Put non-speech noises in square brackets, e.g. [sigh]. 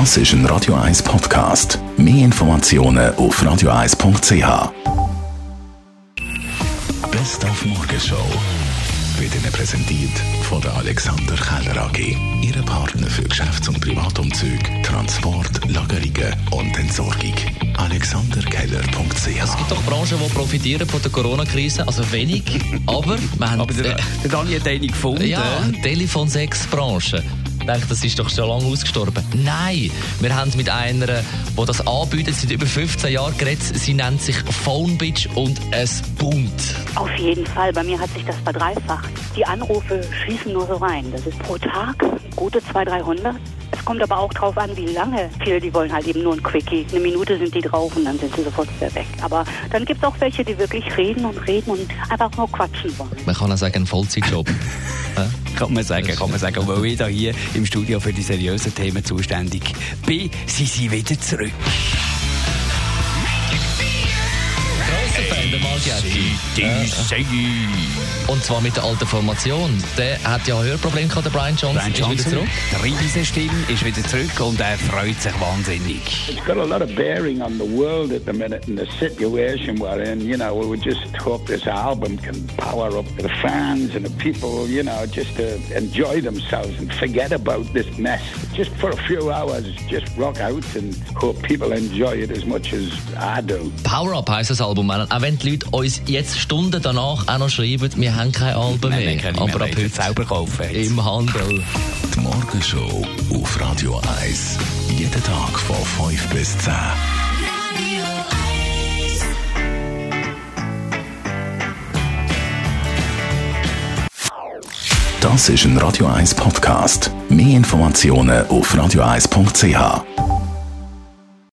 Das ist ein Radio 1 Podcast. Mehr Informationen auf radio1.ch. Best auf Morgenshow wird Ihnen präsentiert von der Alexander Keller AG. Ihre Partner für Geschäfts- und Privatumzüge, Transport, Lagerungen und Entsorgung. AlexanderKeller.ch Es gibt doch Branchen, die profitieren von der Corona-Krise, also wenig, [laughs] aber wir haben... Aber der, der Dani hat eine gefunden. ja, Telefon 6 Branche. Ich denke, das ist doch schon lange ausgestorben. Nein, wir haben mit einer, die das anbietet, seit über 15 Jahren geredet. Sie nennt sich Phonebitch und es boomt. Auf jeden Fall. Bei mir hat sich das verdreifacht. Die Anrufe schießen nur so rein. Das ist pro Tag gute 200, 300. Es kommt aber auch drauf an, wie lange. Viele, die wollen halt eben nur ein Quickie. Eine Minute sind die drauf und dann sind sie sofort wieder weg. Aber dann gibt es auch welche, die wirklich reden und reden und einfach nur quatschen wollen. Man kann auch sagen, ein Vollzeitjob. [laughs] Kann man sagen, kann man sagen. Und weil ich da hier im Studio für die seriösen Themen zuständig bin, sind sie wieder zurück. Grosser Fan. Und zwar mit der alten Formation. Der hat ja ein Hörproblem gehabt, der Brian Johnson. Brian Ist wieder zurück. die Riesenstimme, ist wieder zurück und er freut sich wahnsinnig. It's got a lot of bearing on the world at the minute and the situation we're in. You know, we would just hope this album can power up the fans and the people, you know, just to enjoy themselves and forget about this mess. Just for a few hours, just rock out and hope people enjoy it as much as I do. Power Up heisst das Album. Auch wenn die Leute uns jetzt Stunden danach auch noch schreiben, wir haben kein Album mehr. Nein, nein, aber ab heute heute selber kaufen. jetzt. im Handel. Die Morgenshow auf Radio 1. Jeden Tag von 5 bis 10. Das ist ein Radio 1 Podcast. Mehr Informationen auf radio1.ch.